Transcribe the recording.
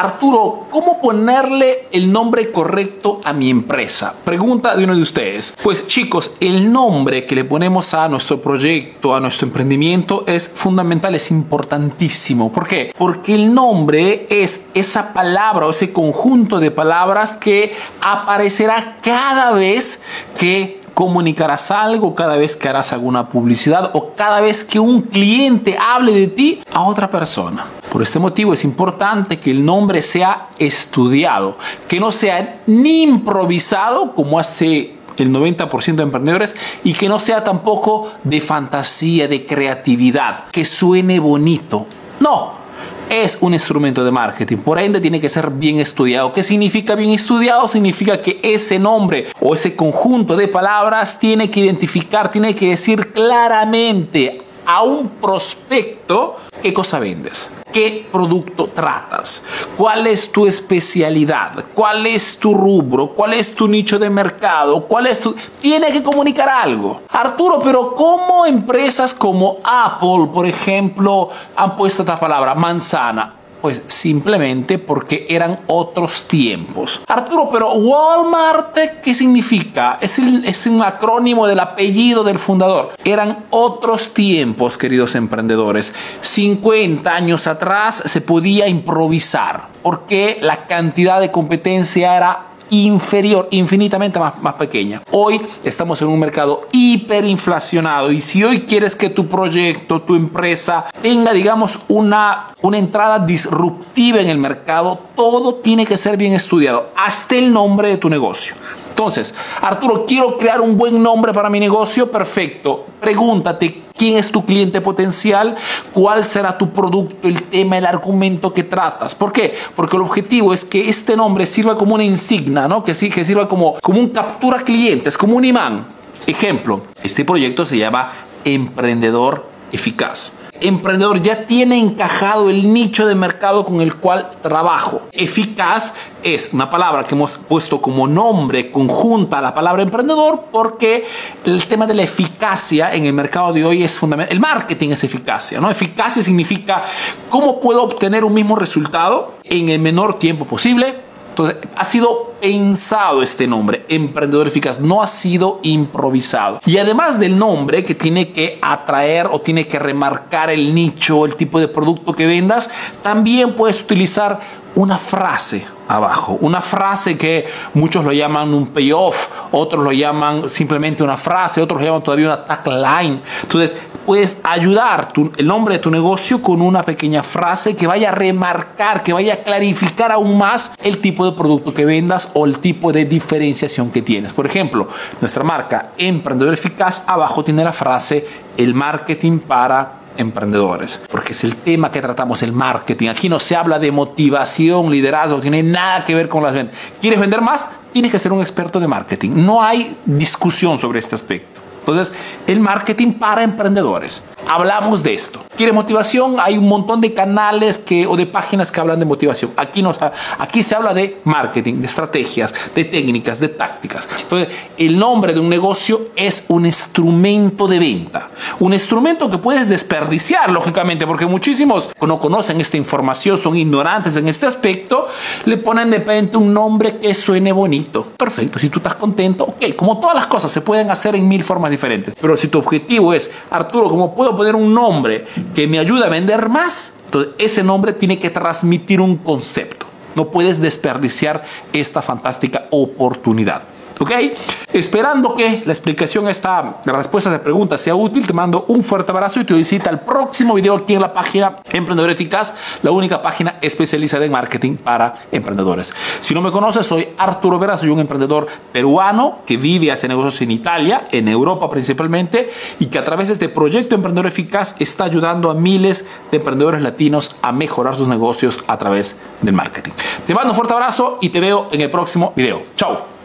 Arturo, ¿cómo ponerle el nombre correcto a mi empresa? Pregunta de uno de ustedes. Pues chicos, el nombre que le ponemos a nuestro proyecto, a nuestro emprendimiento es fundamental, es importantísimo. ¿Por qué? Porque el nombre es esa palabra o ese conjunto de palabras que aparecerá cada vez que comunicarás algo cada vez que harás alguna publicidad o cada vez que un cliente hable de ti a otra persona. Por este motivo es importante que el nombre sea estudiado, que no sea ni improvisado como hace el 90% de emprendedores y que no sea tampoco de fantasía, de creatividad, que suene bonito. No, es un instrumento de marketing, por ende tiene que ser bien estudiado. ¿Qué significa bien estudiado? Significa que ese nombre o ese conjunto de palabras tiene que identificar, tiene que decir claramente a un prospecto qué cosa vendes, qué producto tratas, cuál es tu especialidad, cuál es tu rubro, cuál es tu nicho de mercado, cuál es tu... Tiene que comunicar algo. Arturo, pero ¿cómo empresas como Apple, por ejemplo, han puesto esta palabra, manzana? Pues simplemente porque eran otros tiempos. Arturo, pero Walmart, ¿qué significa? Es, es un acrónimo del apellido del fundador. Eran otros tiempos, queridos emprendedores. 50 años atrás se podía improvisar porque la cantidad de competencia era inferior, infinitamente más, más pequeña. Hoy estamos en un mercado hiperinflacionado y si hoy quieres que tu proyecto, tu empresa tenga, digamos, una, una entrada disruptiva en el mercado, todo tiene que ser bien estudiado, hasta el nombre de tu negocio. Entonces, Arturo, quiero crear un buen nombre para mi negocio. Perfecto. Pregúntate quién es tu cliente potencial, cuál será tu producto, el tema, el argumento que tratas. ¿Por qué? Porque el objetivo es que este nombre sirva como una insignia, ¿no? que, sí, que sirva como, como un captura clientes, como un imán. Ejemplo, este proyecto se llama Emprendedor Eficaz emprendedor ya tiene encajado el nicho de mercado con el cual trabajo. Eficaz es una palabra que hemos puesto como nombre conjunta a la palabra emprendedor porque el tema de la eficacia en el mercado de hoy es fundamental. El marketing es eficacia, ¿no? Eficacia significa cómo puedo obtener un mismo resultado en el menor tiempo posible entonces, ha sido pensado este nombre, emprendedor eficaz, no ha sido improvisado. Y además del nombre que tiene que atraer o tiene que remarcar el nicho, el tipo de producto que vendas, también puedes utilizar una frase abajo. Una frase que muchos lo llaman un payoff, otros lo llaman simplemente una frase, otros lo llaman todavía una tagline. Entonces, puedes ayudar el nombre de tu negocio con una pequeña frase que vaya a remarcar, que vaya a clarificar aún más el tipo de producto que vendas o el tipo de diferenciación que tienes. Por ejemplo, nuestra marca Emprendedor Eficaz, abajo tiene la frase el marketing para emprendedores, porque es el tema que tratamos, el marketing. Aquí no se habla de motivación, liderazgo, tiene nada que ver con las ventas. ¿Quieres vender más? Tienes que ser un experto de marketing. No hay discusión sobre este aspecto. Entonces, el marketing para emprendedores. Hablamos de esto. ¿Quiere motivación? Hay un montón de canales que, o de páginas que hablan de motivación. Aquí, nos, aquí se habla de marketing, de estrategias, de técnicas, de tácticas. Entonces, el nombre de un negocio es un instrumento de venta. Un instrumento que puedes desperdiciar, lógicamente, porque muchísimos no conocen esta información, son ignorantes en este aspecto, le ponen de repente un nombre que suene bonito. Perfecto, si tú estás contento, ok, como todas las cosas se pueden hacer en mil formas diferentes. Pero si tu objetivo es, Arturo, ¿cómo puedo poner un nombre que me ayude a vender más? Entonces, ese nombre tiene que transmitir un concepto. No puedes desperdiciar esta fantástica oportunidad. ¿Ok? Esperando que la explicación esta, la respuesta de pregunta sea útil, te mando un fuerte abrazo y te visita al próximo video aquí en la página Emprendedor Eficaz, la única página especializada en marketing para emprendedores. Si no me conoces, soy Arturo Vera, soy un emprendedor peruano que vive hace negocios en Italia, en Europa principalmente, y que a través de este proyecto Emprendedor Eficaz está ayudando a miles de emprendedores latinos a mejorar sus negocios a través del marketing. Te mando un fuerte abrazo y te veo en el próximo video. Chao.